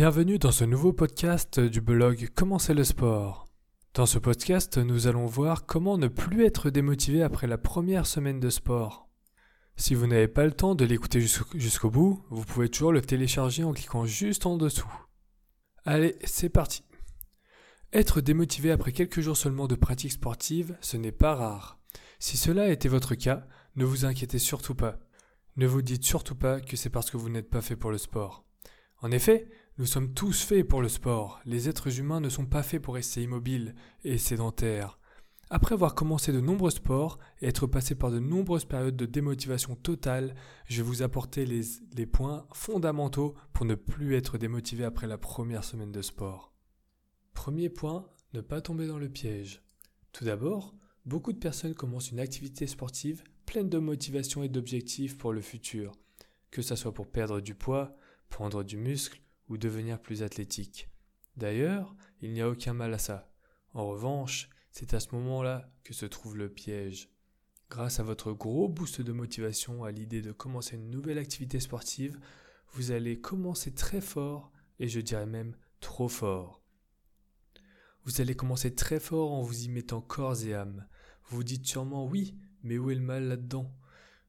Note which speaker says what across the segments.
Speaker 1: Bienvenue dans ce nouveau podcast du blog Comment c'est le sport. Dans ce podcast, nous allons voir comment ne plus être démotivé après la première semaine de sport. Si vous n'avez pas le temps de l'écouter jusqu'au bout, vous pouvez toujours le télécharger en cliquant juste en dessous. Allez, c'est parti. Être démotivé après quelques jours seulement de pratique sportive, ce n'est pas rare. Si cela a été votre cas, ne vous inquiétez surtout pas. Ne vous dites surtout pas que c'est parce que vous n'êtes pas fait pour le sport. En effet, nous sommes tous faits pour le sport. Les êtres humains ne sont pas faits pour rester immobiles et sédentaires. Après avoir commencé de nombreux sports et être passé par de nombreuses périodes de démotivation totale, je vais vous apporter les, points fondamentaux pour ne plus être démotivé après la première semaine de sport. Premier point, ne pas tomber dans le piège. Tout d'abord, beaucoup de personnes commencent une activité sportive pleine de motivation et d'objectifs pour le futur, que ce soit pour perdre du poids, prendre du muscle ou devenir plus athlétique. D'ailleurs, il n'y a aucun mal à ça. En revanche, c'est à ce moment-là que se trouve le piège. Grâce à votre gros boost de motivation à l'idée de commencer une nouvelle activité sportive, vous allez commencer très fort et je dirais même trop fort. Vous allez commencer très fort en vous y mettant corps et âme. Vous vous dites sûrement oui, mais où est le mal là-dedans?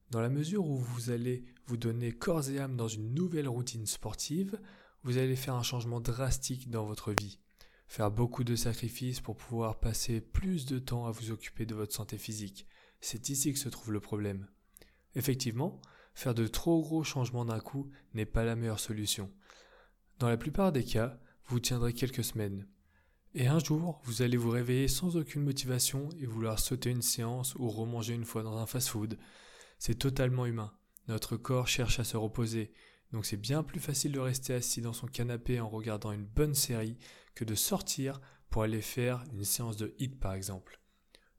Speaker 1: Dans la mesure où vous allez vous donner corps et âme dans une nouvelle routine sportive, vous allez faire un changement drastique dans votre vie, faire beaucoup de sacrifices pour pouvoir passer plus de temps à vous occuper de votre santé physique. C'est ici que se trouve le problème. Effectivement, faire de trop gros changements d'un coup n'est pas la meilleure solution. Dans la plupart des cas, vous tiendrez quelques semaines. Et un jour, vous allez vous réveiller sans aucune motivation et vouloir sauter une séance ou remanger une fois dans un fast-food. C'est totalement humain. Notre corps cherche à se reposer donc c'est bien plus facile de rester assis dans son canapé en regardant une bonne série que de sortir pour aller faire une séance de hit par exemple.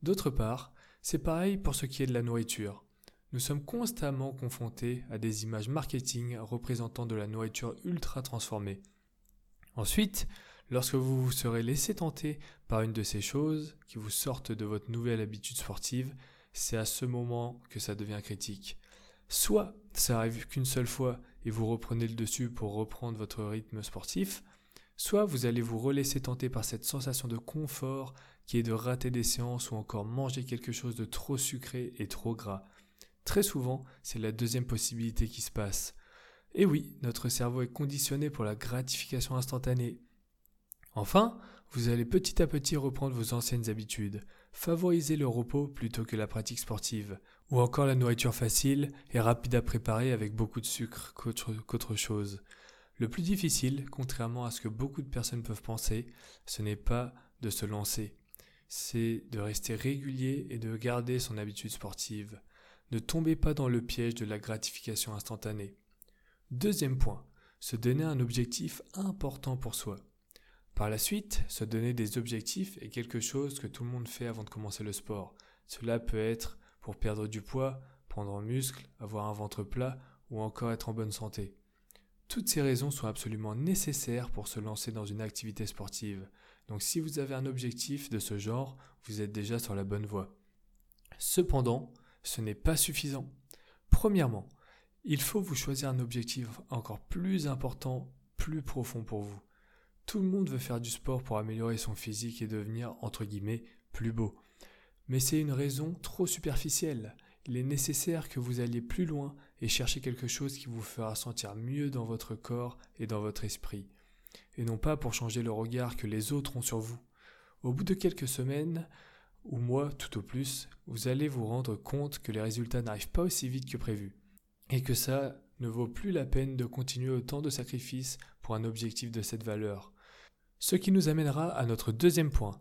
Speaker 1: D'autre part, c'est pareil pour ce qui est de la nourriture. Nous sommes constamment confrontés à des images marketing représentant de la nourriture ultra transformée. Ensuite, lorsque vous vous serez laissé tenter par une de ces choses qui vous sortent de votre nouvelle habitude sportive, c'est à ce moment que ça devient critique. Soit ça arrive qu'une seule fois et vous reprenez le dessus pour reprendre votre rythme sportif, soit vous allez vous relaisser tenter par cette sensation de confort qui est de rater des séances ou encore manger quelque chose de trop sucré et trop gras. Très souvent, c'est la deuxième possibilité qui se passe. Et oui, notre cerveau est conditionné pour la gratification instantanée. Enfin, vous allez petit à petit reprendre vos anciennes habitudes, favoriser le repos plutôt que la pratique sportive, ou encore la nourriture facile et rapide à préparer avec beaucoup de sucre qu'autre chose. Le plus difficile, contrairement à ce que beaucoup de personnes peuvent penser, ce n'est pas de se lancer, c'est de rester régulier et de garder son habitude sportive. Ne tombez pas dans le piège de la gratification instantanée. Deuxième point, se donner un objectif important pour soi. Par la suite, se donner des objectifs est quelque chose que tout le monde fait avant de commencer le sport. Cela peut être pour perdre du poids, prendre en muscle, avoir un ventre plat ou encore être en bonne santé. Toutes ces raisons sont absolument nécessaires pour se lancer dans une activité sportive. Donc si vous avez un objectif de ce genre, vous êtes déjà sur la bonne voie. Cependant, ce n'est pas suffisant. Premièrement, il faut vous choisir un objectif encore plus important, plus profond pour vous. Tout le monde veut faire du sport pour améliorer son physique et devenir, entre guillemets, plus beau. Mais c'est une raison trop superficielle. Il est nécessaire que vous alliez plus loin et chercher quelque chose qui vous fera sentir mieux dans votre corps et dans votre esprit, et non pas pour changer le regard que les autres ont sur vous. Au bout de quelques semaines, ou mois tout au plus, vous allez vous rendre compte que les résultats n'arrivent pas aussi vite que prévu, et que ça vaut plus la peine de continuer autant de sacrifices pour un objectif de cette valeur. Ce qui nous amènera à notre deuxième point.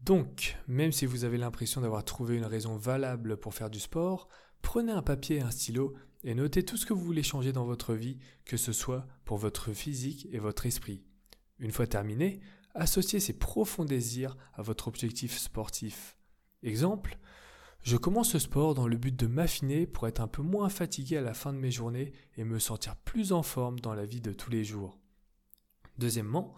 Speaker 1: Donc, même si vous avez l'impression d'avoir trouvé une raison valable pour faire du sport, prenez un papier et un stylo et notez tout ce que vous voulez changer dans votre vie, que ce soit pour votre physique et votre esprit. Une fois terminé, associez ces profonds désirs à votre objectif sportif. Exemple, je commence ce sport dans le but de m'affiner pour être un peu moins fatigué à la fin de mes journées et me sentir plus en forme dans la vie de tous les jours. Deuxièmement,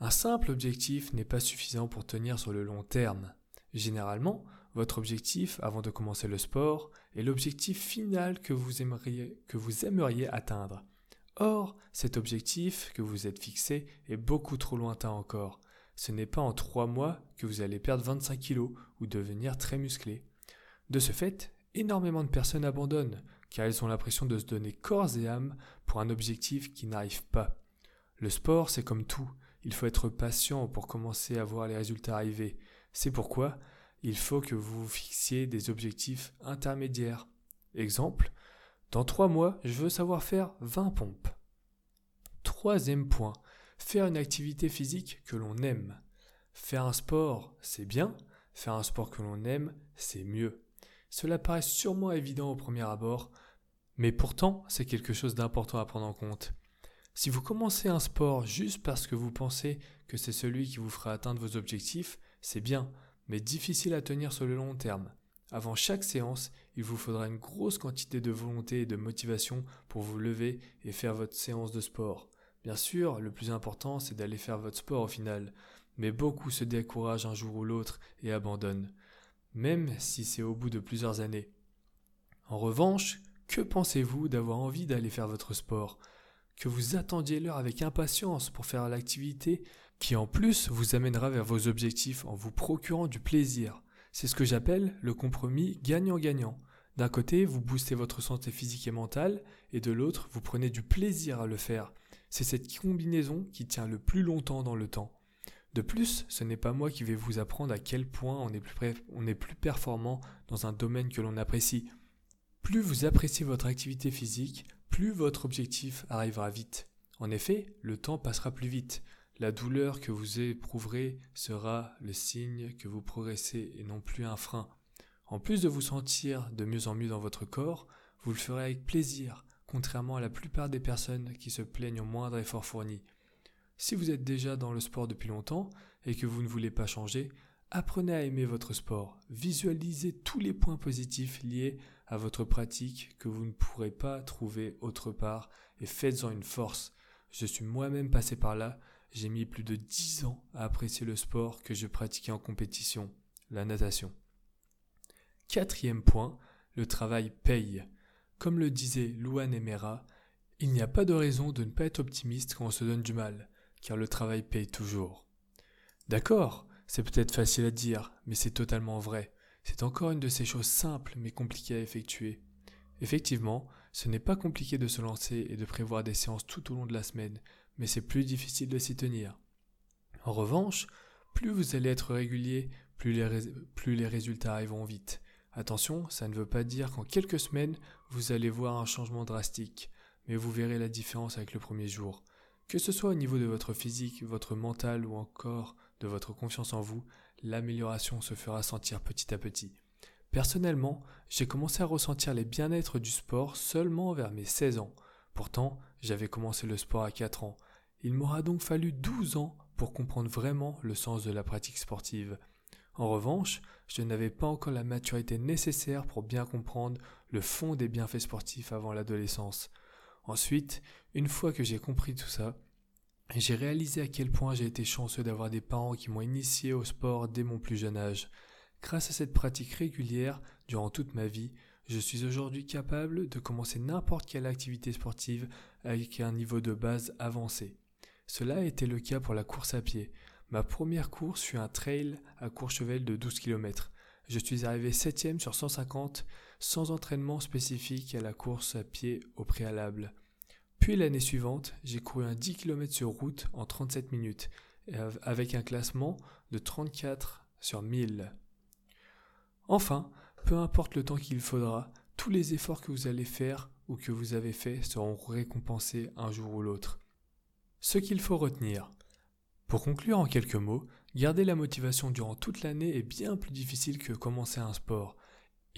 Speaker 1: un simple objectif n'est pas suffisant pour tenir sur le long terme. Généralement, votre objectif avant de commencer le sport est l'objectif final que vous aimeriez, que atteindre. Or, cet objectif que vous êtes fixé est beaucoup trop lointain encore. Ce n'est pas en trois mois que vous allez perdre 25 kilos ou devenir très musclé. De ce fait, énormément de personnes abandonnent, car elles ont l'impression de se donner corps et âme pour un objectif qui n'arrive pas. Le sport, c'est comme tout, il faut être patient pour commencer à voir les résultats arriver. C'est pourquoi il faut que vous fixiez des objectifs intermédiaires. Exemple, dans trois mois, je veux savoir faire 20 pompes. Troisième point, faire une activité physique que l'on aime. Faire un sport, c'est bien, faire un sport que l'on aime, c'est mieux. Cela paraît sûrement évident au premier abord, mais pourtant c'est quelque chose d'important à prendre en compte. Si vous commencez un sport juste parce que vous pensez que c'est celui qui vous fera atteindre vos objectifs, c'est bien, mais difficile à tenir sur le long terme. Avant chaque séance, il vous faudra une grosse quantité de volonté et de motivation pour vous lever et faire votre séance de sport. Bien sûr, le plus important, c'est d'aller faire votre sport au final, mais beaucoup se découragent un jour ou l'autre et abandonnent même si c'est au bout de plusieurs années. En revanche, que pensez-vous d'avoir envie d'aller faire votre sport? Que vous attendiez l'heure avec impatience pour faire l'activité qui en plus vous amènera vers vos objectifs en vous procurant du plaisir? C'est ce que j'appelle le compromis gagnant-gagnant. D'un côté, vous boostez votre santé physique et mentale, et de l'autre, vous prenez du plaisir à le faire. C'est cette combinaison qui tient le plus longtemps dans le temps. De plus, ce n'est pas moi qui vais vous apprendre à quel point on est plus, performant dans un domaine que l'on apprécie. Plus vous appréciez votre activité physique, plus votre objectif arrivera vite. En effet, le temps passera plus vite. La douleur que vous éprouverez sera le signe que vous progressez et non plus un frein. En plus de vous sentir de mieux en mieux dans votre corps, vous le ferez avec plaisir, contrairement à la plupart des personnes qui se plaignent au moindre effort fourni. Si vous êtes déjà dans le sport depuis longtemps et que vous ne voulez pas changer, apprenez à aimer votre sport. Visualisez tous les points positifs liés à votre pratique que vous ne pourrez pas trouver autre part et faites-en une force. Je suis moi-même passé par là, j'ai mis plus de 10 ans à apprécier le sport que je pratiquais en compétition, la natation. Quatrième point, le travail paye. Comme le disait Luan Emera, il n'y a pas de raison de ne pas être optimiste quand on se donne du mal car le travail paye toujours. D'accord, c'est peut-être facile à dire, mais c'est totalement vrai. C'est encore une de ces choses simples mais compliquées à effectuer. Effectivement, ce n'est pas compliqué de se lancer et de prévoir des séances tout au long de la semaine, mais c'est plus difficile de s'y tenir. En revanche, plus vous allez être régulier, plus les, plus les résultats arriveront vite. Attention, ça ne veut pas dire qu'en quelques semaines, vous allez voir un changement drastique, mais vous verrez la différence avec le premier jour. Que ce soit au niveau de votre physique, votre mental ou encore de votre confiance en vous, l'amélioration se fera sentir petit à petit. Personnellement, j'ai commencé à ressentir les bien-être du sport seulement vers mes 16 ans. Pourtant, j'avais commencé le sport à 4 ans. Il m'aura donc fallu 12 ans pour comprendre vraiment le sens de la pratique sportive. En revanche, je n'avais pas encore la maturité nécessaire pour bien comprendre le fond des bienfaits sportifs avant l'adolescence. Ensuite, une fois que j'ai compris tout ça, j'ai réalisé à quel point j'ai été chanceux d'avoir des parents qui m'ont initié au sport dès mon plus jeune âge. Grâce à cette pratique régulière durant toute ma vie, je suis aujourd'hui capable de commencer n'importe quelle activité sportive avec un niveau de base avancé. Cela a été le cas pour la course à pied. Ma première course fut un trail à Courchevel de 12 km. Je suis arrivé septième sur 150 sans entraînement spécifique à la course à pied au préalable. Puis l'année suivante, j'ai couru un 10 km sur route en 37 minutes, avec un classement de 34 sur 1000. Enfin, peu importe le temps qu'il faudra, tous les efforts que vous allez faire ou que vous avez faits seront récompensés un jour ou l'autre. Ce qu'il faut retenir. Pour conclure en quelques mots, garder la motivation durant toute l'année est bien plus difficile que commencer un sport.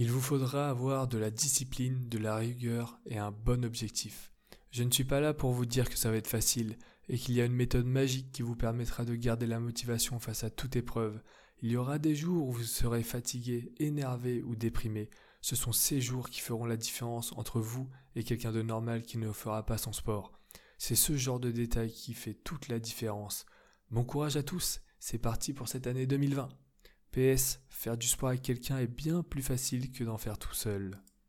Speaker 1: Il vous faudra avoir de la discipline, de la rigueur et un bon objectif. Je ne suis pas là pour vous dire que ça va être facile et qu'il y a une méthode magique qui vous permettra de garder la motivation face à toute épreuve. Il y aura des jours où vous serez fatigué, énervé ou déprimé. Ce sont ces jours qui feront la différence entre vous et quelqu'un de normal qui ne fera pas son sport. C'est ce genre de détail qui fait toute la différence. Bon courage à tous, c'est parti pour cette année 2020. PS, faire du sport avec quelqu'un est bien plus facile que d'en faire tout seul.